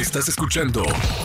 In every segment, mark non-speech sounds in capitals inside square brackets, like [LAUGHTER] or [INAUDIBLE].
Estás escuchando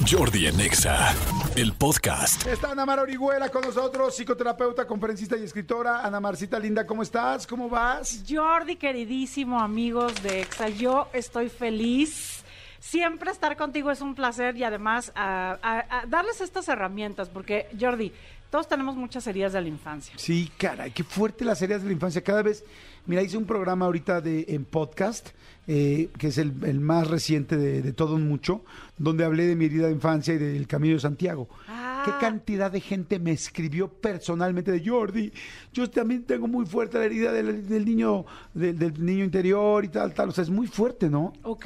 Jordi en Exa, el podcast. Está Ana Mar Orihuela con nosotros, psicoterapeuta, conferencista y escritora. Ana Marcita Linda, ¿cómo estás? ¿Cómo vas? Jordi, queridísimo amigos de EXA, yo estoy feliz. Siempre estar contigo es un placer y además a- a- a darles estas herramientas, porque Jordi, todos tenemos muchas heridas de la infancia. Sí, caray, qué fuerte las heridas de la infancia. Cada vez, mira, hice un programa ahorita de, en podcast, eh, que es el, el más reciente de, de todo mucho, donde hablé de mi herida de infancia y del Camino de Santiago. Ah. Qué cantidad de gente me escribió personalmente de Jordi. Yo también tengo muy fuerte la herida del, del niño, del, del niño interior y tal, tal. O sea, es muy fuerte, ¿no? Ok,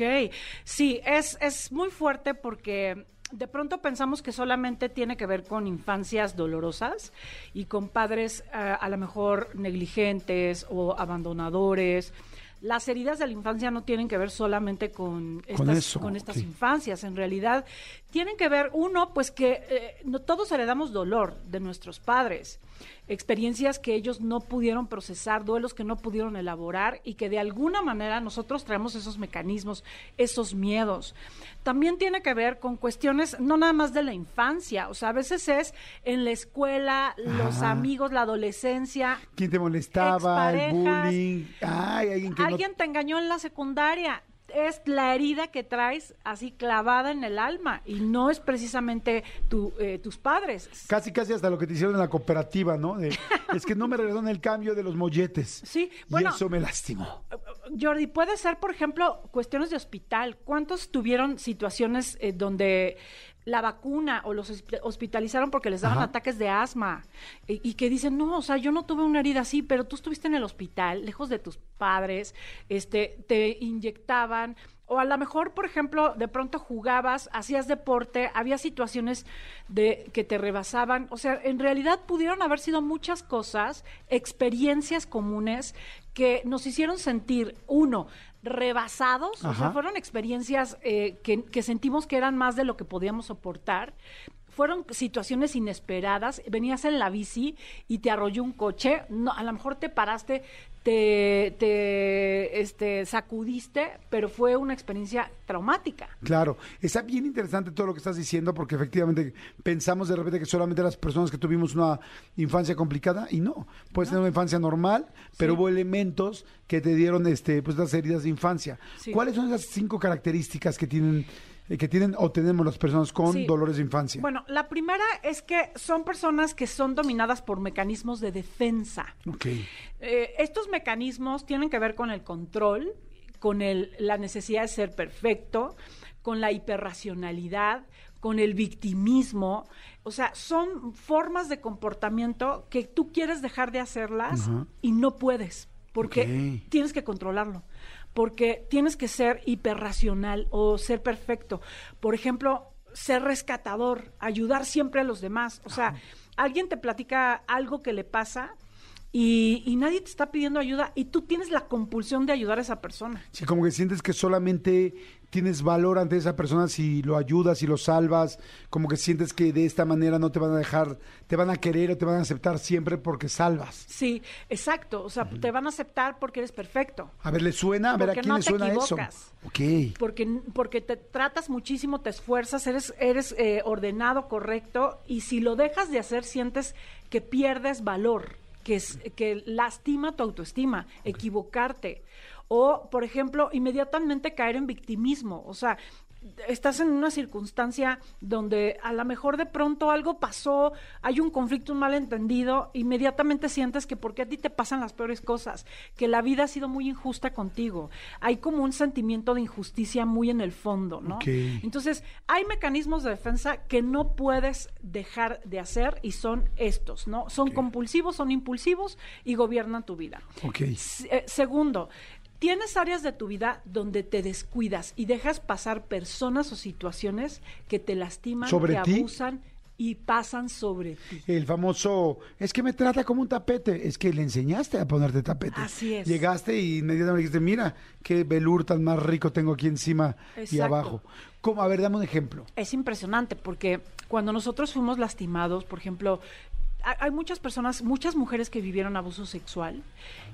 sí, es, es muy fuerte porque de pronto pensamos que solamente tiene que ver con infancias dolorosas y con padres eh, a lo mejor negligentes o abandonadores. Las heridas de la infancia no tienen que ver solamente con estas, eso, con estas infancias, en realidad tienen que ver, uno, pues que eh, no, todos heredamos dolor de nuestros padres, experiencias que ellos no pudieron procesar, duelos que no pudieron elaborar y que de alguna manera nosotros traemos esos mecanismos, esos miedos. También tiene que ver con cuestiones no nada más de la infancia, o sea, a veces es en la escuela, los Ajá. amigos, la adolescencia, ¿Quién te molestaba? El bullying. Ay, alguien que no- Alguien te engañó en la secundaria. Es la herida que traes así clavada en el alma y no es precisamente tu, eh, tus padres. Casi, casi hasta lo que te hicieron en la cooperativa, ¿no? De, [LAUGHS] es que no me regresaron el cambio de los molletes. Sí, y bueno. eso me lastimó. Jordi, puede ser, por ejemplo, cuestiones de hospital. ¿Cuántos tuvieron situaciones eh, donde la vacuna o los hosp- hospitalizaron porque les daban Ajá. ataques de asma y, y que dicen, no, o sea, yo no tuve una herida así, pero tú estuviste en el hospital, lejos de tus padres, este, te inyectaban. O a lo mejor, por ejemplo, de pronto jugabas, hacías deporte, había situaciones de que te rebasaban. O sea, en realidad pudieron haber sido muchas cosas, experiencias comunes que nos hicieron sentir, uno, rebasados, o sea, fueron experiencias eh, que, que sentimos que eran más de lo que podíamos soportar. Fueron situaciones inesperadas. Venías en la bici y te arrolló un coche. No, a lo mejor te paraste, te, te este, sacudiste, pero fue una experiencia traumática. Claro, está bien interesante todo lo que estás diciendo porque efectivamente pensamos de repente que solamente las personas que tuvimos una infancia complicada y no, puedes tener una infancia normal, pero hubo elementos que te dieron este pues las heridas de infancia. Sí. ¿Cuáles son esas cinco características que tienen que tienen o tenemos las personas con Sí. dolores de infancia? Bueno, la primera es que son personas que son dominadas por mecanismos de defensa. Ok. Eh, estos mecanismos tienen que ver con el control, con el- la necesidad de ser perfecto, con la hiperracionalidad, con el victimismo. O sea, son formas de comportamiento que tú quieres dejar de hacerlas y no puedes, porque tienes que controlarlo, porque tienes que ser hiperracional o ser perfecto. Por ejemplo, ser rescatador, ayudar siempre a los demás. O sea, alguien te platica algo que le pasa y, y nadie te está pidiendo ayuda y tú tienes la compulsión de ayudar a esa persona. Sí, como que sientes que solamente tienes valor ante esa persona si lo ayudas, si lo salvas, como que sientes que de esta manera no te van a dejar, te van a querer o te van a aceptar siempre porque salvas. Sí, exacto. O sea, te van a aceptar porque eres perfecto. A ver, ¿le suena? A ver, ¿a quién no le te suena equivocas. eso? Ok. Porque, porque te tratas muchísimo, te esfuerzas, eres, eres eh, ordenado, correcto, y si lo dejas de hacer, sientes que pierdes valor, que, es, que lastima tu autoestima, equivocarte. O, por ejemplo, inmediatamente caer en victimismo. O sea, estás en una circunstancia donde a lo mejor de pronto algo pasó, hay un conflicto, un malentendido, inmediatamente sientes que porque a ti te pasan las peores cosas, que la vida ha sido muy injusta contigo. Hay como un sentimiento de injusticia muy en el fondo, ¿no? Entonces, hay mecanismos de defensa que no puedes dejar de hacer y son estos, ¿no? Son compulsivos, son impulsivos y gobiernan tu vida. Eh, segundo, tienes áreas de tu vida donde te descuidas y dejas pasar personas o situaciones que te lastiman, ¿Sobre que ti? abusan y pasan sobre ti. El famoso, es que me trata como un tapete. Es que le enseñaste a ponerte tapete. Así es. Llegaste y inmediatamente dijiste, mira, qué velour tan más rico tengo aquí encima y abajo. ¿Cómo? A ver, dame un ejemplo. Es impresionante porque cuando nosotros fuimos lastimados, por ejemplo, hay muchas personas, muchas mujeres que vivieron abuso sexual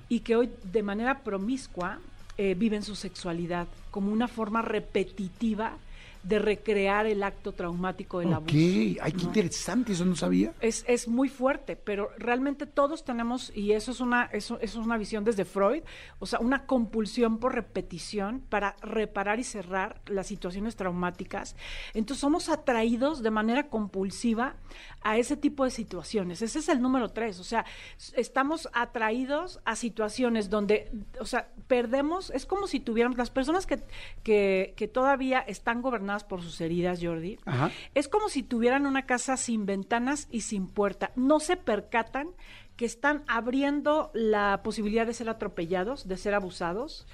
y que hoy de manera promiscua eh, viven su sexualidad como una forma repetitiva de recrear el acto traumático del abuso. ay, qué ¿no? interesante, eso no sabía. Es, es muy fuerte, pero realmente todos tenemos, y eso es una, eso, eso es una visión desde Freud, o sea, una compulsión por repetición para reparar y cerrar las situaciones traumáticas. Entonces somos atraídos de manera compulsiva a ese tipo de situaciones. Ese es el número tres. O sea, estamos atraídos a situaciones donde, o sea, perdemos, es como si tuviéramos, las personas que, que, que todavía están por sus heridas, Jordi, Ajá. es como si tuvieran una casa sin ventanas y sin puerta. No se percatan que están abriendo la posibilidad de ser atropellados, de ser abusados,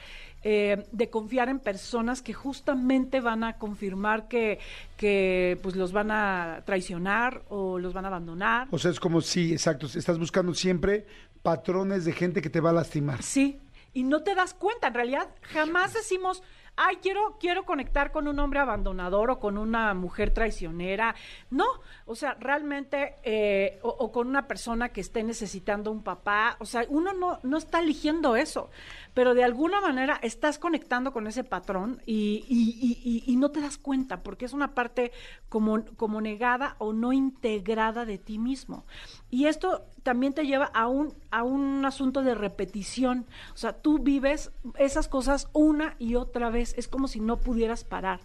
eh, de confiar en personas que justamente van a confirmar que, que pues los van a traicionar o los van a abandonar. O sea, es como si, exacto, estás buscando siempre patrones de gente que te va a lastimar. Sí, y no te das cuenta, en realidad jamás decimos, ay, quiero, quiero conectar con un hombre abandonador o con una mujer traicionera. No, o sea, realmente, eh, o, con una persona que esté necesitando un papá, o sea, uno no, no está eligiendo eso, pero de alguna manera estás conectando con ese patrón y, y- y- y- y no te das cuenta, porque es una parte como, como negada o no integrada de ti mismo. Y esto también te lleva a un, a un asunto de repetición. O sea, tú vives esas cosas una y otra vez. Es como si no pudieras parar.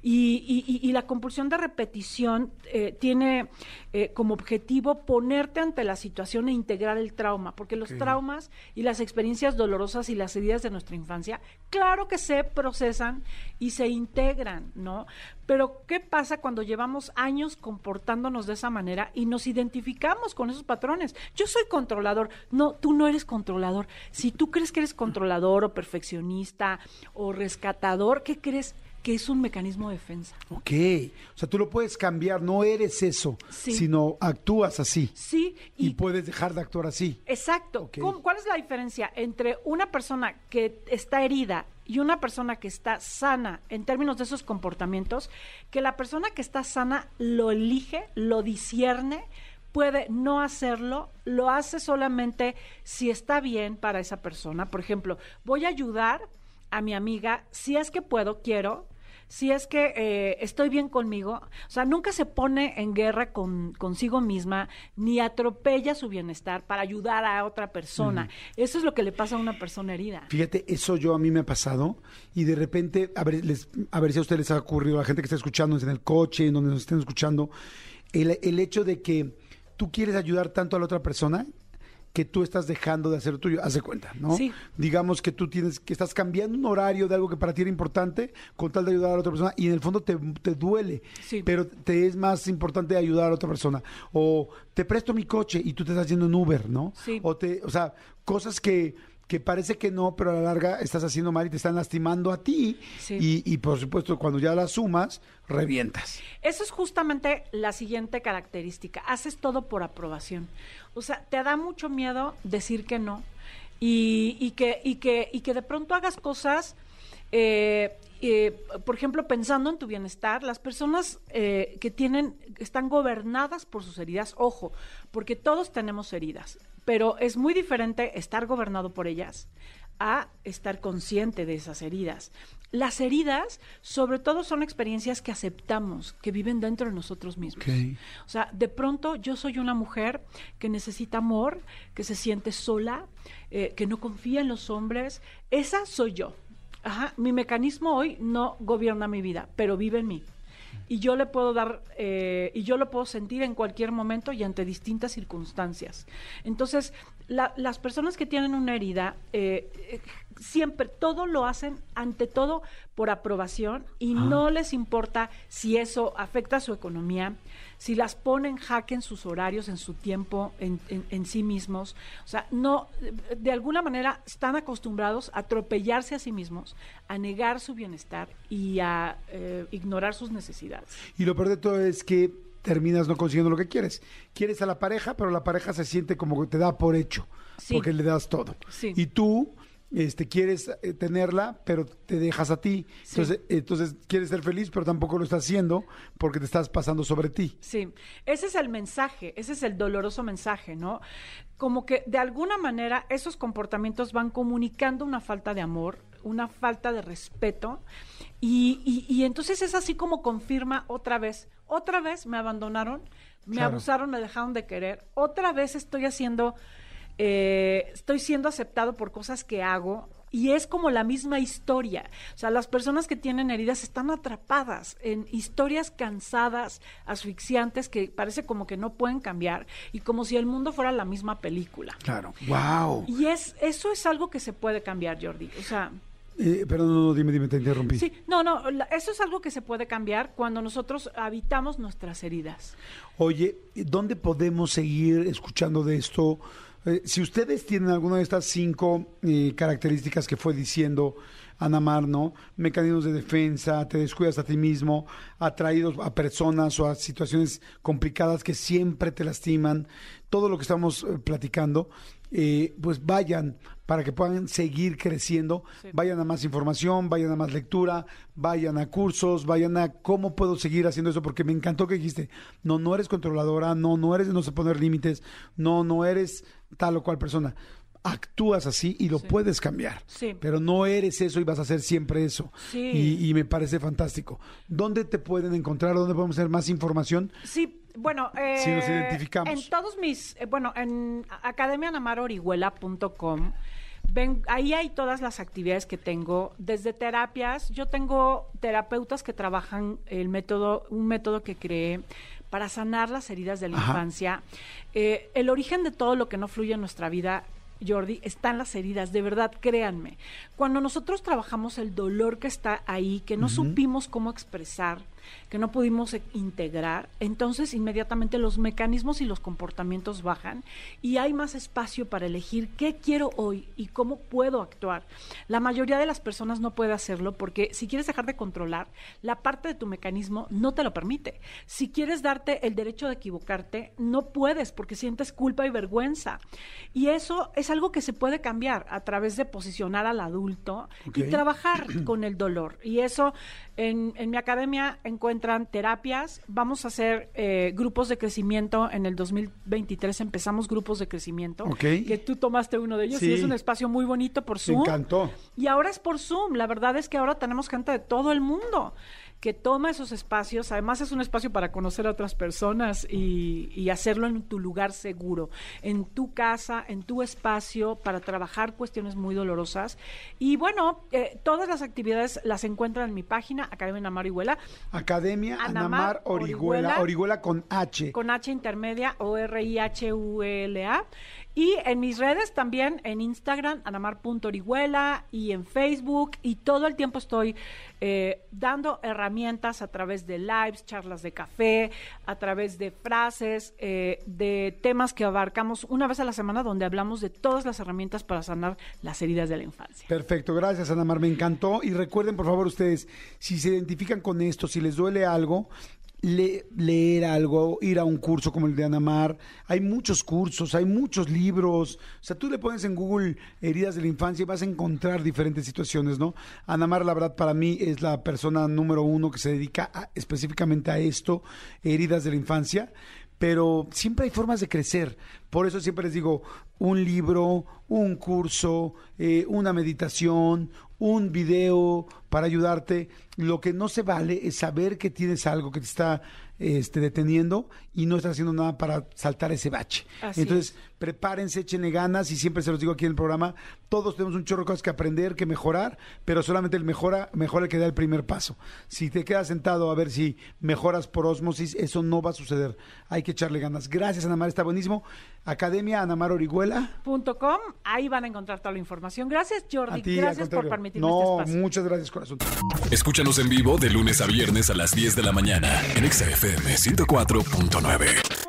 Y, y- la compulsión de repetición eh, tiene eh, como objetivo ponerte ante la situación e integrar el trauma. Porque los traumas y las experiencias dolorosas y las heridas de nuestra infancia, claro que se procesan y se integran, ¿no? Pero, ¿qué pasa cuando llevamos años comportándonos de esa manera y nos identificamos con esos patrones? Yo soy controlador. No, tú no eres controlador. Si tú crees que eres controlador o perfeccionista o rescatador, ¿qué crees? Que es un mecanismo de defensa. Ok, o sea, tú lo puedes cambiar, no eres eso, Sí. sino actúas así. Sí, Y, y puedes dejar de actuar así. Exacto. Ok. ¿Cómo- ¿Cuál es la diferencia entre una persona que está herida y una persona que está sana en términos de esos comportamientos? Que la persona que está sana lo elige, lo discierne, puede no hacerlo, lo hace solamente si está bien para esa persona. Por ejemplo, voy a ayudar a mi amiga si es que puedo, quiero, si es que eh, estoy bien conmigo, o sea, nunca se pone en guerra con, consigo misma, ni atropella su bienestar para ayudar a otra persona. Eso es lo que le pasa a una persona herida. Fíjate, eso yo a mí me ha pasado y de repente, a ver, les- a ver si a ustedes les ha ocurrido, a la gente que está escuchando en el coche, en donde nos estén escuchando, el, el hecho de que tú quieres ayudar tanto a la otra persona que tú estás dejando de hacer lo tuyo, haz de cuenta, ¿no? Sí. Digamos que tú tienes, que estás cambiando un horario de algo que para ti era importante con tal de ayudar a la otra persona y en el fondo te, te duele, Sí. pero te es más importante ayudar a la otra persona. O te presto mi coche y tú te estás yendo en Uber, ¿no? Sí. O te, o sea, cosas que, que parece que no, pero a la larga estás haciendo mal y te están lastimando a ti. Sí. Y, y por supuesto, cuando ya las sumas, revientas. Eso es justamente la siguiente característica. Haces todo por aprobación. O sea, te da mucho miedo decir que no y, y que, y, que, y que de pronto hagas cosas, eh, eh, por ejemplo, pensando en tu bienestar, las personas eh, que tienen, están gobernadas por sus heridas, ojo, porque todos tenemos heridas, pero es muy diferente estar gobernado por ellas a estar consciente de esas heridas. Las heridas, sobre todo, son experiencias que aceptamos, que viven dentro de nosotros mismos. O sea, de pronto yo soy una mujer que necesita amor, que se siente sola, eh, que no confía en los hombres. Esa soy yo. Ajá, mi mecanismo hoy no gobierna mi vida, pero vive en mí. Y yo le puedo dar, eh, y yo lo puedo sentir en cualquier momento y ante distintas circunstancias. Entonces, la- las personas que tienen una herida, eh, eh, siempre, todo lo hacen, ante todo, por aprobación y no les importa si eso afecta a su economía, si las pone en jaque en sus horarios, en su tiempo, en, en- en sí mismos. O sea, no, de- de alguna manera están acostumbrados a atropellarse a sí mismos, a negar su bienestar y a eh, ignorar sus necesidades. Y lo peor de todo es que terminas no consiguiendo lo que quieres. Quieres a la pareja, pero la pareja se siente como que te da por hecho, Sí. porque le das todo. Sí. Y tú este, quieres eh, tenerla, pero te dejas a ti. Sí. Entonces, entonces quieres ser feliz, pero tampoco lo estás haciendo porque te estás pasando sobre ti. Sí, ese es el mensaje, ese es el doloroso mensaje, ¿no? Como que de alguna manera esos comportamientos van comunicando una falta de amor, una falta de respeto, y, y- y entonces es así como confirma otra vez, otra vez me abandonaron, me Claro. abusaron, me dejaron de querer, otra vez estoy haciendo, eh, estoy siendo aceptado por cosas que hago. Y es como la misma historia. O sea, las personas que tienen heridas están atrapadas en historias cansadas, asfixiantes, que parece como que no pueden cambiar y como si el mundo fuera la misma película. Claro. ¡Wow! Y es eso es algo que se puede cambiar, Jordi. O sea, Eh, perdón, no, no, dime, dime, te interrumpí. sí, no, no, eso es algo que se puede cambiar cuando nosotros habitamos nuestras heridas. Oye, ¿dónde podemos seguir escuchando de esto? Eh, si ustedes tienen alguna de estas cinco eh, características que fue diciendo Ana Mar, ¿no? Mecanismos de defensa, te descuidas a ti mismo, atraídos a personas o a situaciones complicadas que siempre te lastiman, todo lo que estamos eh, platicando, eh, pues vayan para que puedan seguir creciendo, Sí. vayan a más información, vayan a más lectura, vayan a cursos, vayan a cómo puedo seguir haciendo eso, porque me encantó que dijiste, no, no eres controladora, no, no eres de no sé poner límites, no, no eres tal o cual persona. Actúas así y lo Sí. puedes cambiar, Sí. pero no eres eso y vas a hacer siempre eso. Sí. Y, y me parece fantástico. ¿Dónde te pueden encontrar? ¿Dónde podemos tener más información? Sí, bueno, eh, Si nos identificamos. En todos mis, eh, bueno, en academianamarorihuela.com, ven, ahí hay todas las actividades que tengo, desde terapias, yo tengo terapeutas que trabajan el método, un método que creé para sanar las heridas de la Ajá. infancia. Eh, el origen de todo lo que no fluye en nuestra vida Jordi, están las heridas, de verdad, créanme. Cuando nosotros trabajamos el dolor que está ahí, que no supimos cómo expresar, que no pudimos e- integrar, entonces inmediatamente los mecanismos y los comportamientos bajan y hay más espacio para elegir qué quiero hoy y cómo puedo actuar. La mayoría de las personas no puede hacerlo porque si quieres dejar de controlar, la parte de tu mecanismo no te lo permite. Si quieres darte el derecho de equivocarte, no puedes porque sientes culpa y vergüenza. Y eso es algo que se puede cambiar a través de posicionar al adulto y trabajar con el dolor. Y eso en, en mi academia encuentran terapias. Vamos a hacer eh, grupos de crecimiento. En el 2023 empezamos grupos de crecimiento. Ok. Que tú tomaste uno de ellos y es un espacio muy bonito por Me Zoom. encantó. Y ahora es por Zoom. La verdad es que ahora tenemos gente de todo el mundo que toma esos espacios. Además es un espacio para conocer a otras personas y, y hacerlo en tu lugar seguro, en tu casa, en tu espacio, para trabajar cuestiones muy dolorosas. Y bueno, eh, todas las actividades las encuentran en mi página, Academia Namar Iguela, Academia Anamar Anamar Orihuela, Orihuela. Orihuela con H. con H intermedia o R-I-H-U-L-A. Y en mis redes también, en Instagram, anamar.orihuela y en Facebook. Y todo el tiempo estoy eh, dando herramientas a través de lives, charlas de café, a través de frases, eh, de temas que abarcamos una vez a la semana donde hablamos de todas las herramientas para sanar las heridas de la infancia. Perfecto, gracias Ana Mar, me encantó. Y recuerden, por favor, ustedes, si se identifican con esto, si les duele algo, le- leer algo, ir a un curso como el de Ana Mar. Hay muchos cursos, hay muchos libros. O sea, tú le pones en Google heridas de la infancia y vas a encontrar diferentes situaciones, ¿no? Ana Mar, la verdad, para mí es la persona número uno que se dedica a- específicamente a esto, heridas de la infancia pero siempre hay formas de crecer. Por eso siempre les digo, un libro, un curso, eh, una meditación, un video para ayudarte. Lo que no se vale es saber que tienes algo que te está este, deteniendo y no estás haciendo nada para saltar ese bache. Así Entonces, prepárense, échenle ganas y siempre se los digo aquí en el programa, todos tenemos un chorro de cosas que aprender, que mejorar, pero solamente el mejora, mejora el que da el primer paso. Si te quedas sentado a ver si mejoras por osmosis, eso no va a suceder. Hay que echarle ganas. Gracias, Ana Mar, está buenísimo. Academia Anamar Orihuela. Punto .com, ahí van a encontrar toda la información. Gracias, Jordi. A ti, al Gracias por permitirme No, este espacio. muchas gracias, corazón. Escúchanos en vivo de lunes a viernes a las 10 de la mañana en Exa FM 104.9.